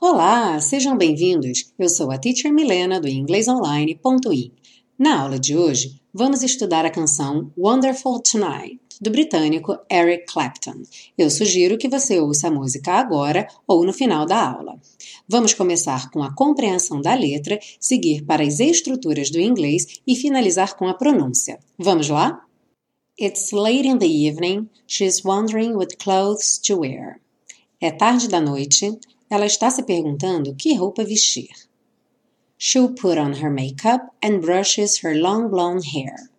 Olá, sejam bem-vindos. Eu sou a Teacher Milena do inglesonline.in. Na aula de hoje, vamos estudar a canção Wonderful Tonight, do britânico Eric Clapton. Eu sugiro que você ouça a música agora ou no final da aula. Vamos começar com a compreensão da letra, seguir para as estruturas do inglês e finalizar com a pronúncia. Vamos lá? It's late in the evening, she's wondering what clothes to wear. É tarde da noite, ela está se perguntando que roupa vestir. She'll put on her makeup and brushes her long blonde hair.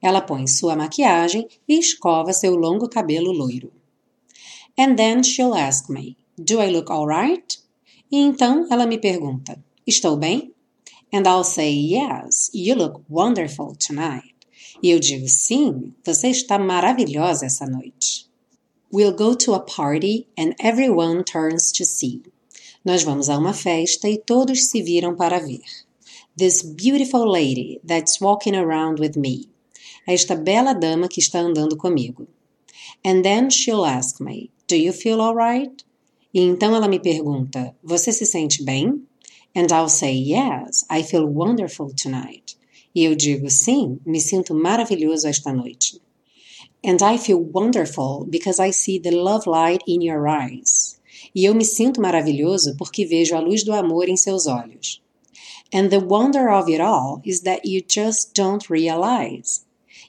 Ela põe sua maquiagem e escova seu longo cabelo loiro. And then she'll ask me, Do I look alright? E então ela me pergunta, Estou bem? And I'll say, Yes, you look wonderful tonight. E eu digo, sim, você está maravilhosa essa noite. We'll go to a party and everyone turns to see. Nós vamos a uma festa e todos se viram para ver. This beautiful lady that's walking around with me. Esta bela dama que está andando comigo. And then she'll ask me, Do you feel alright? E então ela me pergunta, Você se sente bem? And I'll say, Yes, I feel wonderful tonight. E eu digo, sim, me sinto maravilhoso esta noite. And I feel wonderful because I see the love light in your eyes. E eu me sinto maravilhoso porque vejo a luz do amor em seus olhos. And the wonder of it all is that you just don't realize.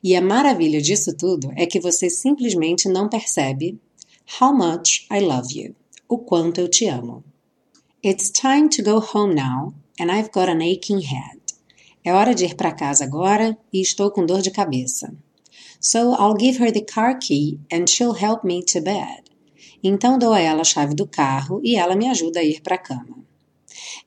E a maravilha disso tudo é que você simplesmente não percebe how much I love you, o quanto eu te amo. It's time to go home now and I've got an aching head. É hora de ir para casa agora e estou com dor de cabeça. So I'll give her the car key and she'll help me to bed. Então dou a ela a chave do carro e ela me ajuda a ir para a cama.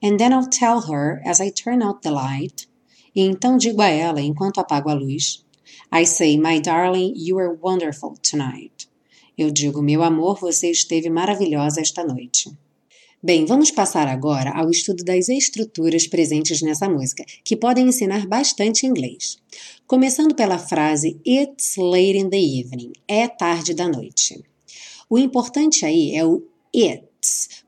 And then I'll tell her as I turn out the light. E então digo a ela enquanto apago a luz. I say, my darling, you are wonderful tonight. Eu digo, meu amor, você esteve maravilhosa esta noite. Bem, vamos passar agora ao estudo das estruturas presentes nessa música, que podem ensinar bastante inglês. Começando pela frase It's late in the evening, é tarde da noite. O importante aí é o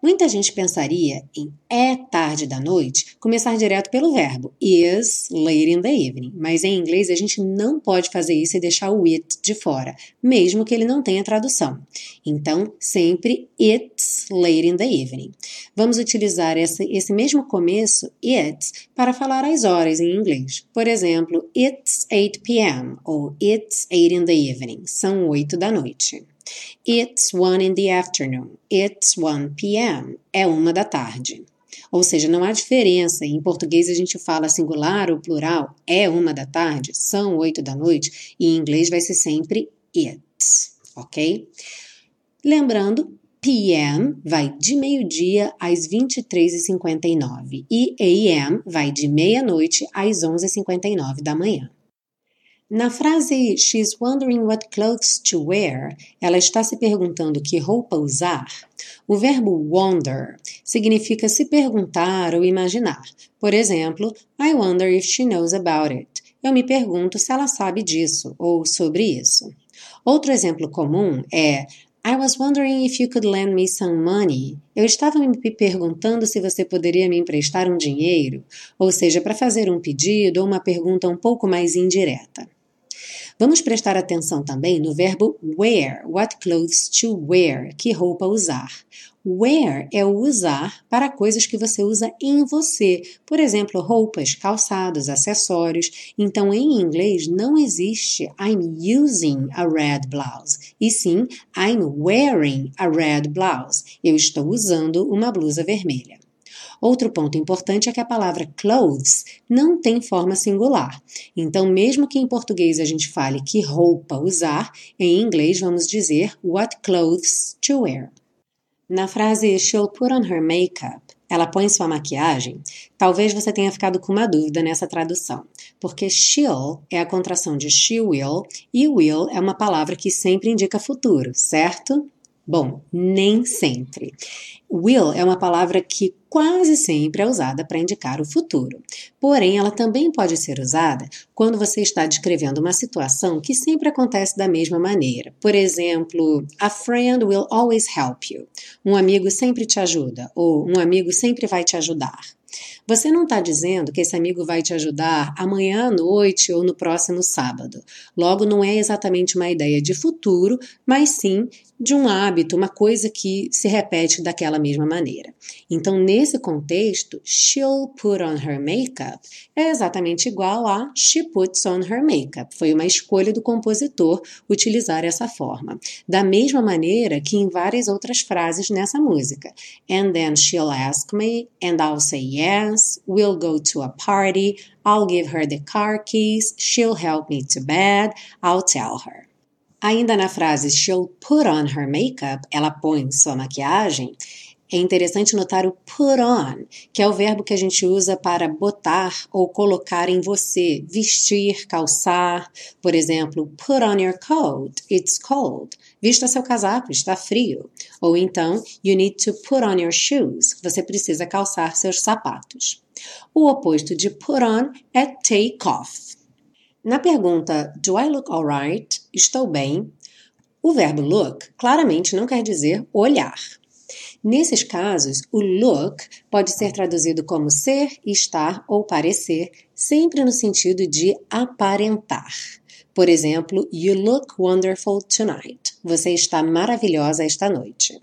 Muita gente pensaria em é tarde da noite começar direto pelo verbo is late in the evening, mas em inglês a gente não pode fazer isso e deixar o it de fora, mesmo que ele não tenha tradução. Então, sempre it's late in the evening. Vamos utilizar esse, esse mesmo começo, it, para falar as horas em inglês. Por exemplo, it's 8 p.m. ou it's 8 in the evening. São 8 da noite. It's one in the afternoon. It's 1 p.m. É uma da tarde. Ou seja, não há diferença. Em português a gente fala singular ou plural. É uma da tarde, são oito da noite. E em inglês vai ser sempre it's, ok? Lembrando, PM vai de meio-dia às 23h59 e AM vai de meia-noite às 11h59 da manhã. Na frase She's wondering what clothes to wear, ela está se perguntando que roupa usar. O verbo wonder significa se perguntar ou imaginar. Por exemplo, I wonder if she knows about it. Eu me pergunto se ela sabe disso ou sobre isso. Outro exemplo comum é I was wondering if you could lend me some money. Eu estava me perguntando se você poderia me emprestar um dinheiro, ou seja, para fazer um pedido ou uma pergunta um pouco mais indireta. Vamos prestar atenção também no verbo wear, what clothes to wear, que roupa usar. Wear é o usar para coisas que você usa em você, por exemplo, roupas, calçados, acessórios. Então, em inglês não existe I'm using a red blouse, e sim I'm wearing a red blouse. Eu estou usando uma blusa vermelha. Outro ponto importante é que a palavra clothes não tem forma singular. Então, mesmo que em português a gente fale que roupa usar, em inglês vamos dizer what clothes to wear. Na frase she'll put on her makeup, ela põe sua maquiagem, talvez você tenha ficado com uma dúvida nessa tradução, porque she'll é a contração de she will e will é uma palavra que sempre indica futuro, certo? Bom, nem sempre. Will é uma palavra que quase sempre é usada para indicar o futuro. Porém, ela também pode ser usada quando você está descrevendo uma situação que sempre acontece da mesma maneira. Por exemplo, a friend will always help you. Um amigo sempre te ajuda ou um amigo sempre vai te ajudar. Você não está dizendo que esse amigo vai te ajudar amanhã à noite ou no próximo sábado. Logo, não é exatamente uma ideia de futuro, mas sim de um hábito, uma coisa que se repete daquela mesma maneira. Então, nesse contexto, she'll put on her makeup é exatamente igual a she puts on her makeup. Foi uma escolha do compositor utilizar essa forma. Da mesma maneira que em várias outras frases nessa música. And then she'll ask me, and I'll say yes, we'll go to a party, I'll give her the car keys, she'll help me to bed, I'll tell her. Ainda na frase she'll put on her makeup, ela põe sua maquiagem, é interessante notar o put on, que é o verbo que a gente usa para botar ou colocar em você, vestir, calçar. Por exemplo, put on your coat, it's cold. Vista seu casaco, está frio. Ou então, you need to put on your shoes, você precisa calçar seus sapatos. O oposto de put on é take off. Na pergunta Do I look alright? Estou bem? O verbo look claramente não quer dizer olhar. Nesses casos, o look pode ser traduzido como ser, estar ou parecer, sempre no sentido de aparentar. Por exemplo, You look wonderful tonight. Você está maravilhosa esta noite.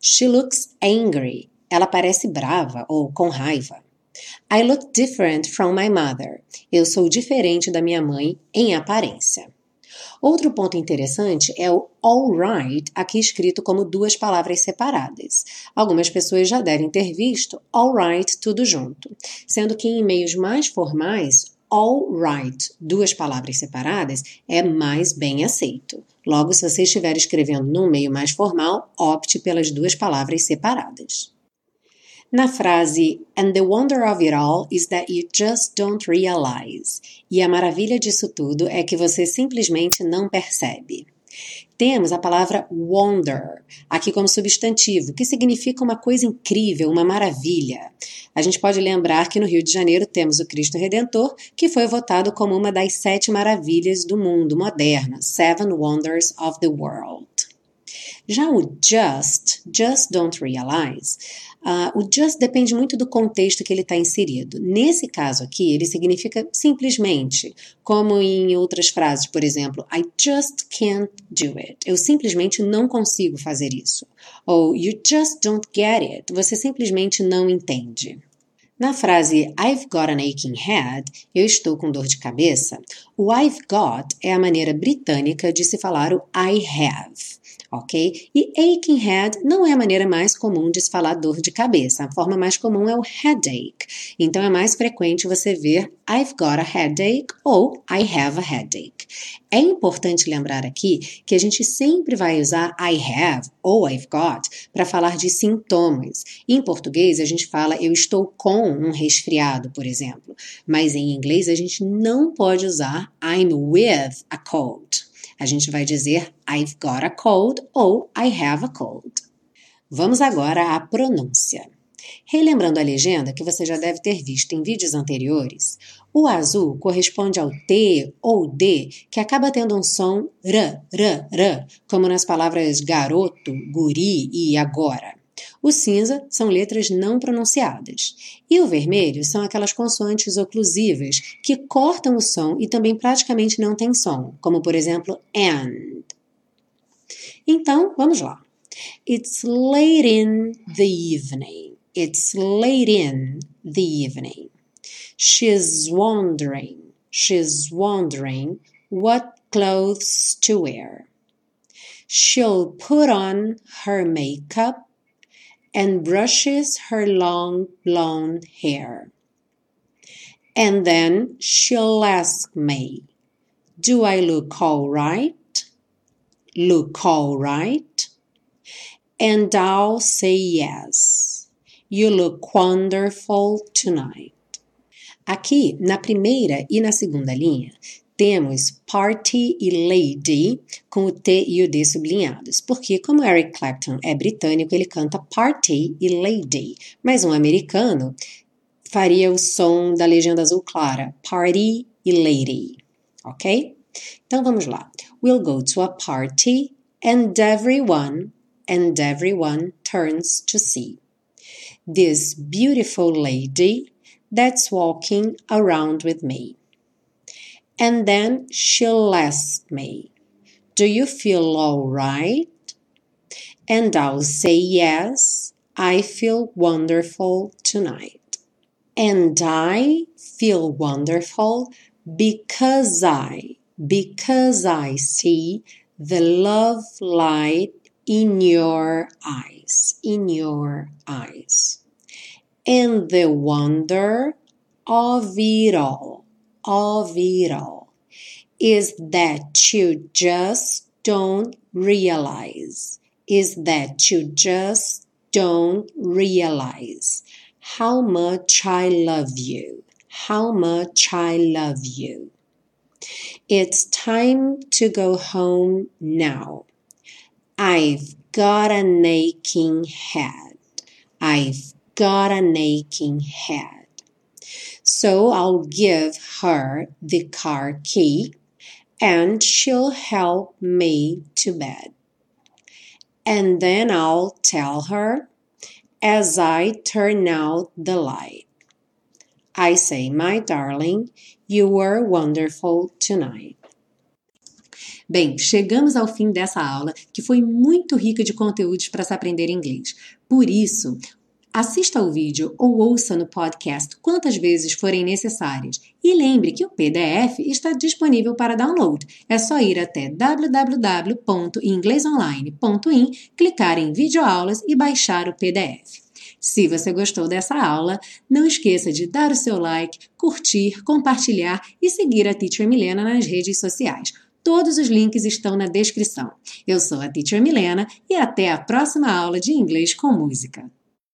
She looks angry. Ela parece brava ou com raiva. I look different from my mother. Eu sou diferente da minha mãe em aparência. Outro ponto interessante é o all right, aqui escrito como duas palavras separadas. Algumas pessoas já devem ter visto all right tudo junto, sendo que em e-mails mais formais, all right, duas palavras separadas, é mais bem aceito. Logo, se você estiver escrevendo num meio mais formal, opte pelas duas palavras separadas. Na frase And the wonder of it all is that you just don't realize. E a maravilha disso tudo é que você simplesmente não percebe. Temos a palavra wonder aqui como substantivo, que significa uma coisa incrível, uma maravilha. A gente pode lembrar que no Rio de Janeiro temos o Cristo Redentor, que foi votado como uma das sete maravilhas do mundo moderno, Seven Wonders of the World. Já o just, just don't realize, uh, o just depende muito do contexto que ele está inserido. Nesse caso aqui, ele significa simplesmente, como em outras frases, por exemplo, I just can't do it. Eu simplesmente não consigo fazer isso. Ou you just don't get it. Você simplesmente não entende. Na frase I've got an aching head, eu estou com dor de cabeça, o I've got é a maneira britânica de se falar o I have ok? E aching head não é a maneira mais comum de se falar dor de cabeça. A forma mais comum é o headache. Então é mais frequente você ver I've got a headache ou I have a headache. É importante lembrar aqui que a gente sempre vai usar I have ou I've got para falar de sintomas. Em português, a gente fala eu estou com um resfriado, por exemplo. Mas em inglês, a gente não pode usar I'm with a cold. A gente vai dizer I've got a cold ou I have a cold. Vamos agora à pronúncia. Relembrando a legenda que você já deve ter visto em vídeos anteriores, o azul corresponde ao T ou D que acaba tendo um som r, r, r, como nas palavras garoto, guri e agora. O cinza são letras não pronunciadas. E o vermelho são aquelas consoantes oclusivas que cortam o som e também praticamente não têm som, como por exemplo and. Então, vamos lá. It's late in the evening. It's late in the evening. She's wondering. She's wondering what clothes to wear. She'll put on her makeup and brushes her long blonde hair. And then she'll ask me, Do I look all right? Look all right? And I'll say yes. You look wonderful tonight. Aqui, na primeira e na segunda linha, temos party e lady com o T e o D sublinhados, porque como Eric Clapton é britânico, ele canta party e lady, mas um americano faria o som da legenda azul clara, party e lady, ok? Então vamos lá. We'll go to a party and everyone and everyone turns to see this beautiful lady that's walking around with me. And then she'll ask me, Do you feel all right? And I'll say, Yes, I feel wonderful tonight. And I feel wonderful because I, because I see the love light in your eyes, in your eyes. And the wonder of it all of it all is that you just don't realize, is that you just don't realize how much I love you, how much I love you. It's time to go home now. I've got an aching head. I've got an aching head. So I'll give her the car key and she'll help me to bed. And then I'll tell her as I turn out the light. I say, my darling, you were wonderful tonight. Bem, chegamos ao fim dessa aula que foi muito rica de conteúdos para se aprender inglês. Por isso, Assista ao vídeo ou ouça no podcast quantas vezes forem necessárias. E lembre que o PDF está disponível para download. É só ir até www.inglesonline.in, clicar em videoaulas e baixar o PDF. Se você gostou dessa aula, não esqueça de dar o seu like, curtir, compartilhar e seguir a Teacher Milena nas redes sociais. Todos os links estão na descrição. Eu sou a Teacher Milena e até a próxima aula de inglês com música.